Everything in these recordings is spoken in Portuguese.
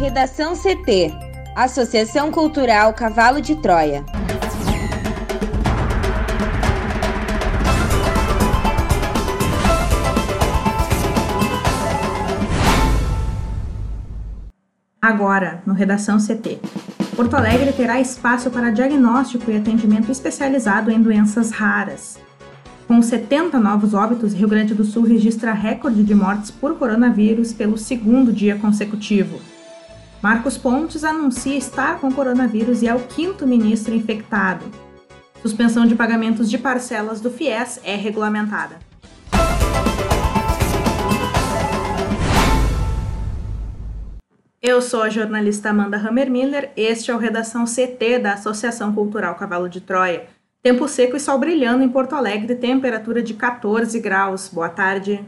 Redação CT Associação Cultural Cavalo de Troia. Agora, no Redação CT. Porto Alegre terá espaço para diagnóstico e atendimento especializado em doenças raras. Com 70 novos óbitos, Rio Grande do Sul registra recorde de mortes por coronavírus pelo segundo dia consecutivo. Marcos Pontes anuncia estar com coronavírus e é o quinto ministro infectado. Suspensão de pagamentos de parcelas do FIES é regulamentada. Eu sou a jornalista Amanda Hammermiller, este é o Redação CT da Associação Cultural Cavalo de Troia. Tempo seco e sol brilhando em Porto Alegre, temperatura de 14 graus. Boa tarde.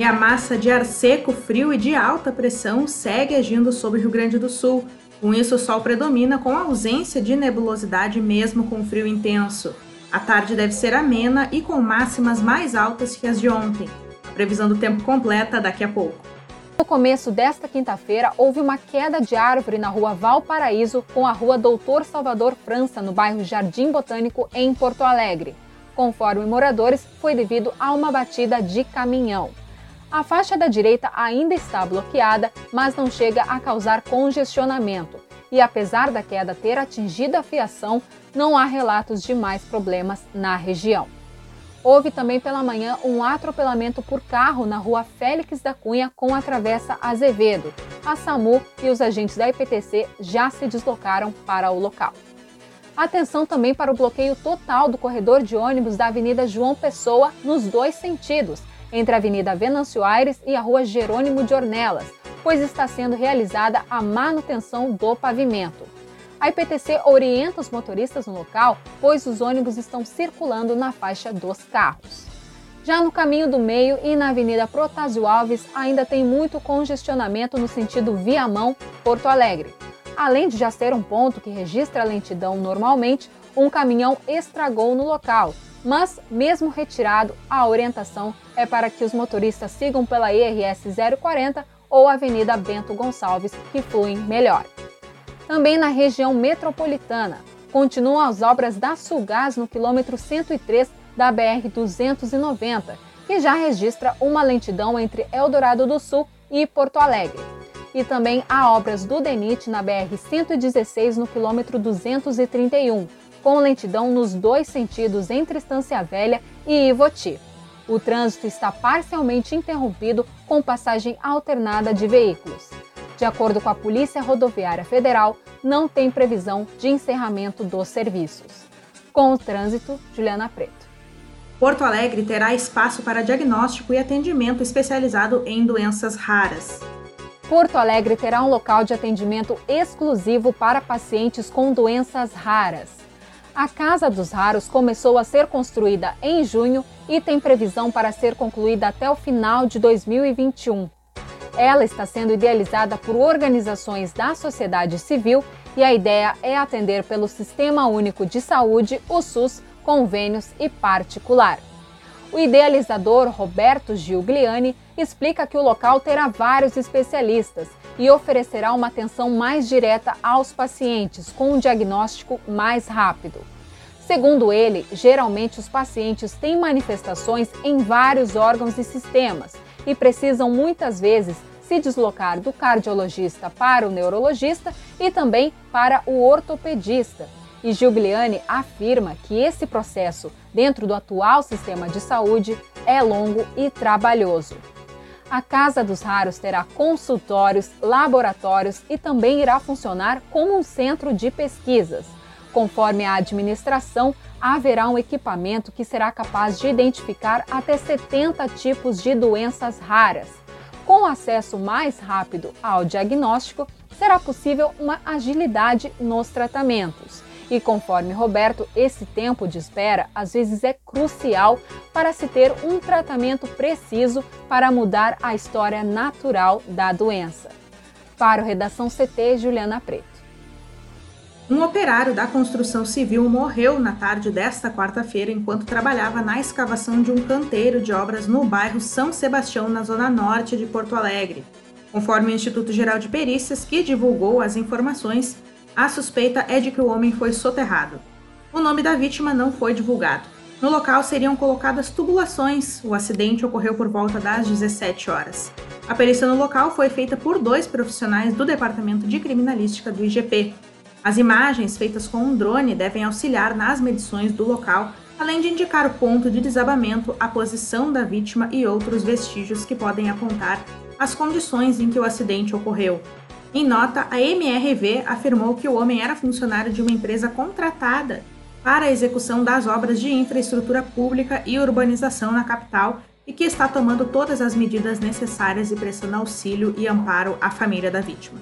E a massa de ar seco, frio e de alta pressão segue agindo sobre o Rio Grande do Sul. Com isso, o sol predomina com ausência de nebulosidade, mesmo com frio intenso. A tarde deve ser amena e com máximas mais altas que as de ontem. A previsão do tempo completa daqui a pouco. No começo desta quinta-feira, houve uma queda de árvore na rua Valparaíso com a rua Doutor Salvador França, no bairro Jardim Botânico, em Porto Alegre. Conforme moradores, foi devido a uma batida de caminhão. A faixa da direita ainda está bloqueada, mas não chega a causar congestionamento. E apesar da queda ter atingido a fiação, não há relatos de mais problemas na região. Houve também pela manhã um atropelamento por carro na rua Félix da Cunha com a travessa Azevedo. A SAMU e os agentes da IPTC já se deslocaram para o local. Atenção também para o bloqueio total do corredor de ônibus da Avenida João Pessoa nos dois sentidos, entre a Avenida Venâncio Aires e a Rua Jerônimo de Ornelas, pois está sendo realizada a manutenção do pavimento. A IPTC orienta os motoristas no local, pois os ônibus estão circulando na faixa dos carros. Já no caminho do meio e na Avenida Protásio Alves, ainda tem muito congestionamento no sentido Viamão, Porto Alegre. Além de já ser um ponto que registra lentidão normalmente, um caminhão estragou no local, mas, mesmo retirado, a orientação é para que os motoristas sigam pela IRS 040 ou Avenida Bento Gonçalves, que fluem melhor. Também na região metropolitana, continuam as obras da Sulgás no quilômetro 103 da BR-290, que já registra uma lentidão entre Eldorado do Sul e Porto Alegre. E também há obras do DENIT na BR-116 no quilômetro 231, com lentidão nos dois sentidos entre Estância Velha e Ivoti. O trânsito está parcialmente interrompido com passagem alternada de veículos. De acordo com a Polícia Rodoviária Federal, não tem previsão de encerramento dos serviços. Com o trânsito, Juliana Preto. Porto Alegre terá espaço para diagnóstico e atendimento especializado em doenças raras. Porto Alegre terá um local de atendimento exclusivo para pacientes com doenças raras. A Casa dos Raros começou a ser construída em junho e tem previsão para ser concluída até o final de 2021. Ela está sendo idealizada por organizações da sociedade civil e a ideia é atender pelo Sistema Único de Saúde, o SUS, convênios e particular. O idealizador Roberto Giugliani explica que o local terá vários especialistas e oferecerá uma atenção mais direta aos pacientes, com um diagnóstico mais rápido. Segundo ele, geralmente os pacientes têm manifestações em vários órgãos e sistemas e precisam muitas vezes se deslocar do cardiologista para o neurologista e também para o ortopedista. E Giuliani afirma que esse processo, dentro do atual sistema de saúde, é longo e trabalhoso. A Casa dos Raros terá consultórios, laboratórios e também irá funcionar como um centro de pesquisas. Conforme a administração, haverá um equipamento que será capaz de identificar até 70 tipos de doenças raras. Com acesso mais rápido ao diagnóstico, será possível uma agilidade nos tratamentos. E conforme Roberto, esse tempo de espera às vezes é crucial para se ter um tratamento preciso para mudar a história natural da doença. Para o Redação CT, Juliana Preto. Um operário da construção civil morreu na tarde desta quarta-feira enquanto trabalhava na escavação de um canteiro de obras no bairro São Sebastião, na zona norte de Porto Alegre. Conforme o Instituto Geral de Perícias, que divulgou as informações, a suspeita é de que o homem foi soterrado. O nome da vítima não foi divulgado. No local seriam colocadas tubulações. O acidente ocorreu por volta das 17 horas. A perícia no local foi feita por dois profissionais do Departamento de Criminalística do IGP. As imagens feitas com um drone devem auxiliar nas medições do local, além de indicar o ponto de desabamento, a posição da vítima e outros vestígios que podem apontar as condições em que o acidente ocorreu. Em nota, a MRV afirmou que o homem era funcionário de uma empresa contratada para a execução das obras de infraestrutura pública e urbanização na capital e que está tomando todas as medidas necessárias e prestando auxílio e amparo à família da vítima.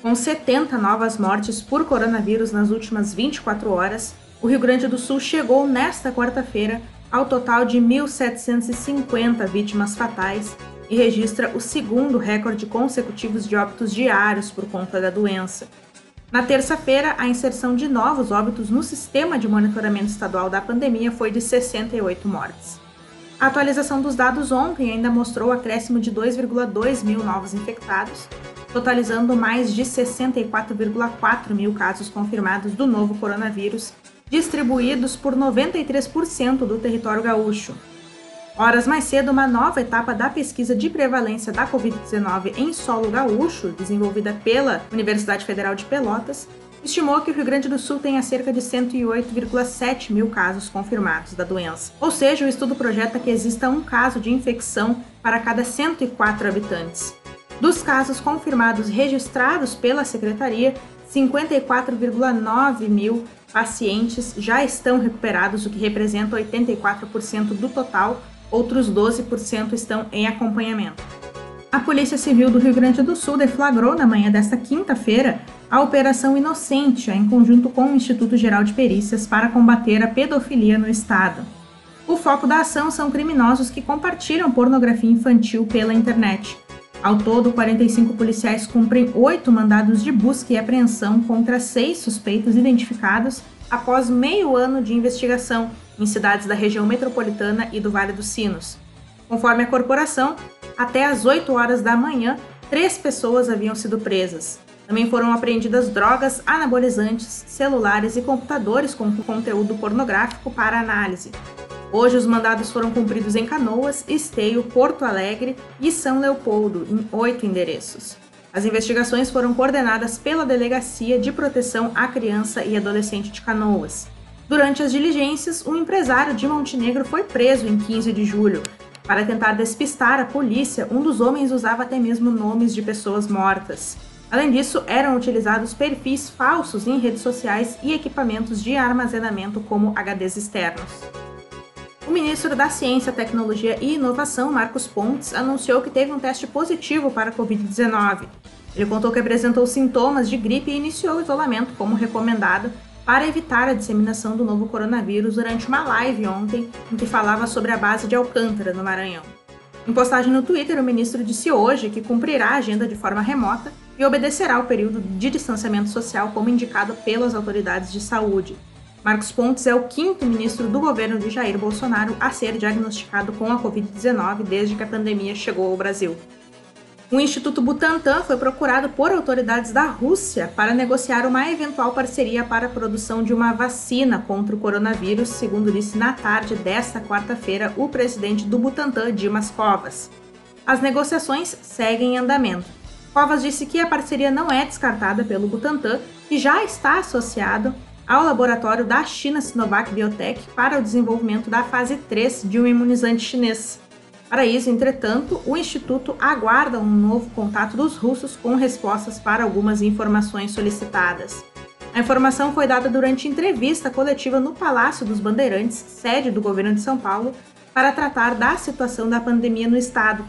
Com 70 novas mortes por coronavírus nas últimas 24 horas, o Rio Grande do Sul chegou nesta quarta-feira ao total de 1.750 vítimas fatais e registra o segundo recorde consecutivo de óbitos diários por conta da doença. Na terça-feira, a inserção de novos óbitos no sistema de monitoramento estadual da pandemia foi de 68 mortes. A atualização dos dados ontem ainda mostrou o acréscimo de 2,2 mil novos infectados, totalizando mais de 64,4 mil casos confirmados do novo coronavírus, distribuídos por 93% do território gaúcho. Horas mais cedo, uma nova etapa da pesquisa de prevalência da Covid-19 em solo gaúcho, desenvolvida pela Universidade Federal de Pelotas, estimou que o Rio Grande do Sul tenha cerca de 108,7 mil casos confirmados da doença. Ou seja, o estudo projeta que exista um caso de infecção para cada 104 habitantes. Dos casos confirmados registrados pela secretaria, 54,9 mil pacientes já estão recuperados, o que representa 84% do total, outros 12% estão em acompanhamento. A Polícia Civil do Rio Grande do Sul deflagrou na manhã desta quinta-feira a Operação Inocência, em conjunto com o Instituto Geral de Perícias, para combater a pedofilia no Estado. O foco da ação são criminosos que compartilham pornografia infantil pela internet. Ao todo, 45 policiais cumprem oito mandados de busca e apreensão contra seis suspeitos identificados após meio ano de investigação em cidades da região metropolitana e do Vale dos Sinos. Conforme a corporação, até às 8 horas da manhã, três pessoas haviam sido presas. Também foram apreendidas drogas, anabolizantes, celulares e computadores com conteúdo pornográfico para análise. Hoje, os mandados foram cumpridos em Canoas, Esteio, Porto Alegre e São Leopoldo, em oito endereços. As investigações foram coordenadas pela Delegacia de Proteção à Criança e Adolescente de Canoas. Durante as diligências, um empresário de Montenegro foi preso em 15 de julho. Para tentar despistar a polícia, um dos homens usava até mesmo nomes de pessoas mortas. Além disso, eram utilizados perfis falsos em redes sociais e equipamentos de armazenamento como HDs externos. O ministro da Ciência, Tecnologia e Inovação, Marcos Pontes, anunciou que teve um teste positivo para a Covid-19. Ele contou que apresentou sintomas de gripe e iniciou o isolamento como recomendado para evitar a disseminação do novo coronavírus durante uma live ontem em que falava sobre a base de Alcântara, no Maranhão. Em postagem no Twitter, o ministro disse hoje que cumprirá a agenda de forma remota e obedecerá o período de distanciamento social como indicado pelas autoridades de saúde. Marcos Pontes é o quinto ministro do governo de Jair Bolsonaro a ser diagnosticado com a Covid-19 desde que a pandemia chegou ao Brasil. O Instituto Butantan foi procurado por autoridades da Rússia para negociar uma eventual parceria para a produção de uma vacina contra o coronavírus, segundo disse na tarde desta quarta-feira o presidente do Butantan, Dimas Covas. As negociações seguem em andamento. Covas disse que a parceria não é descartada pelo Butantan e já está associado ao laboratório da China Sinovac Biotech para o desenvolvimento da fase 3 de um imunizante chinês. Para isso, entretanto, o Instituto aguarda um novo contato dos russos com respostas para algumas informações solicitadas. A informação foi dada durante entrevista coletiva no Palácio dos Bandeirantes, sede do governo de São Paulo, para tratar da situação da pandemia no estado.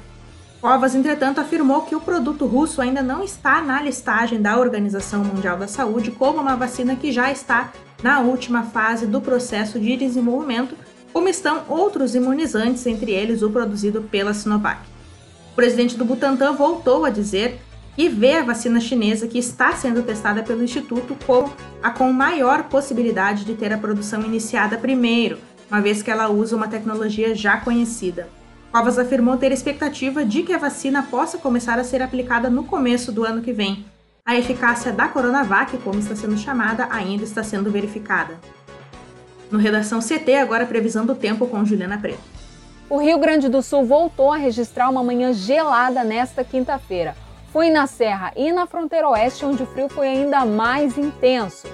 Covas, entretanto, afirmou que o produto russo ainda não está na listagem da Organização Mundial da Saúde como uma vacina que já está na última fase do processo de desenvolvimento como estão outros imunizantes, entre eles o produzido pela Sinovac. O presidente do Butantan voltou a dizer que vê a vacina chinesa que está sendo testada pelo Instituto como a com maior possibilidade de ter a produção iniciada primeiro, uma vez que ela usa uma tecnologia já conhecida. Covas afirmou ter expectativa de que a vacina possa começar a ser aplicada no começo do ano que vem. A eficácia da Coronavac, como está sendo chamada, ainda está sendo verificada. No Redação CT, agora previsão do tempo com Juliana Preto. O Rio Grande do Sul voltou a registrar uma manhã gelada nesta quinta-feira. Foi na Serra e na fronteira oeste onde o frio foi ainda mais intenso.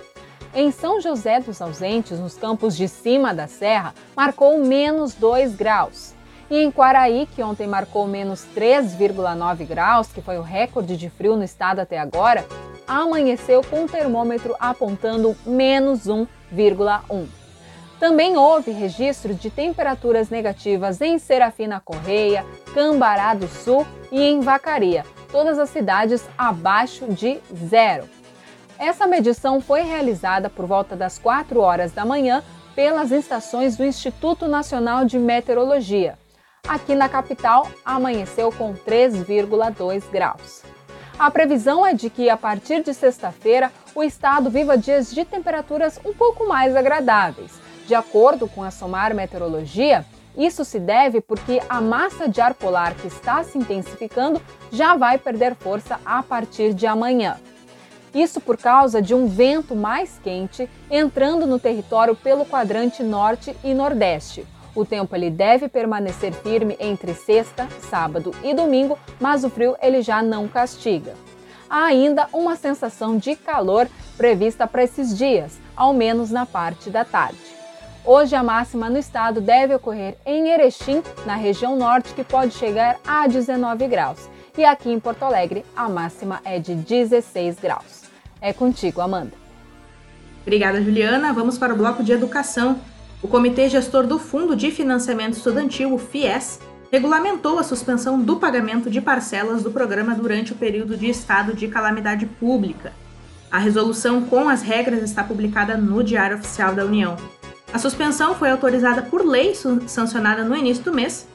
Em São José dos Ausentes, nos campos de cima da serra, marcou menos 2 graus. E em Quaraí, que ontem marcou menos 3,9 graus, que foi o recorde de frio no estado até agora, amanheceu com o termômetro apontando menos 1,1. Também houve registro de temperaturas negativas em Serafina Correia, Cambará do Sul e em Vacaria, todas as cidades abaixo de zero. Essa medição foi realizada por volta das 4 horas da manhã pelas estações do Instituto Nacional de Meteorologia. Aqui na capital, amanheceu com 3,2 graus. A previsão é de que a partir de sexta-feira o estado viva dias de temperaturas um pouco mais agradáveis. De acordo com a Somar Meteorologia, isso se deve porque a massa de ar polar que está se intensificando já vai perder força a partir de amanhã. Isso por causa de um vento mais quente entrando no território pelo quadrante norte e nordeste. O tempo ele deve permanecer firme entre sexta, sábado e domingo, mas o frio ele já não castiga. Há ainda uma sensação de calor prevista para esses dias, ao menos na parte da tarde. Hoje a máxima no estado deve ocorrer em Erechim, na região norte, que pode chegar a 19 graus. E aqui em Porto Alegre, a máxima é de 16 graus. É contigo, Amanda. Obrigada, Juliana. Vamos para o bloco de educação. O Comitê Gestor do Fundo de Financiamento Estudantil, o FIES, regulamentou a suspensão do pagamento de parcelas do programa durante o período de estado de calamidade pública. A resolução com as regras está publicada no Diário Oficial da União. A suspensão foi autorizada por lei sancionada no início do mês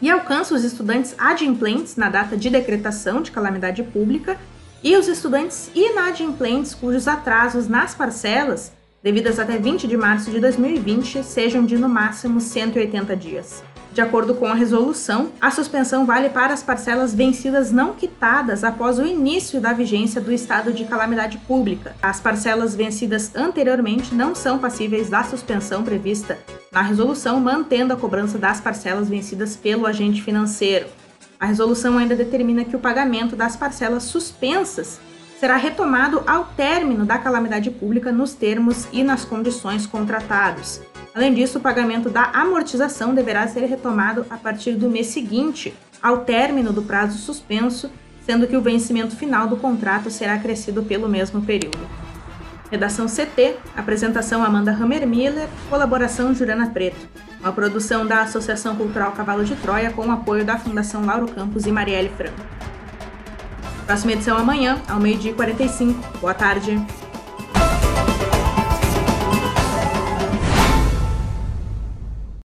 e alcança os estudantes adimplentes na data de decretação de calamidade pública e os estudantes inadimplentes cujos atrasos nas parcelas devidas até 20 de março de 2020 sejam de no máximo 180 dias. De acordo com a resolução, a suspensão vale para as parcelas vencidas não quitadas após o início da vigência do estado de calamidade pública. As parcelas vencidas anteriormente não são passíveis da suspensão prevista na resolução, mantendo a cobrança das parcelas vencidas pelo agente financeiro. A resolução ainda determina que o pagamento das parcelas suspensas será retomado ao término da calamidade pública nos termos e nas condições contratados. Além disso, o pagamento da amortização deverá ser retomado a partir do mês seguinte ao término do prazo suspenso, sendo que o vencimento final do contrato será acrescido pelo mesmo período. Redação CT, apresentação Amanda Hammermiller, colaboração Jurana Preto. Uma produção da Associação Cultural Cavalo de Troia com o apoio da Fundação Lauro Campos e Marielle Franco. Próxima edição amanhã, ao meio-dia e 45. Boa tarde.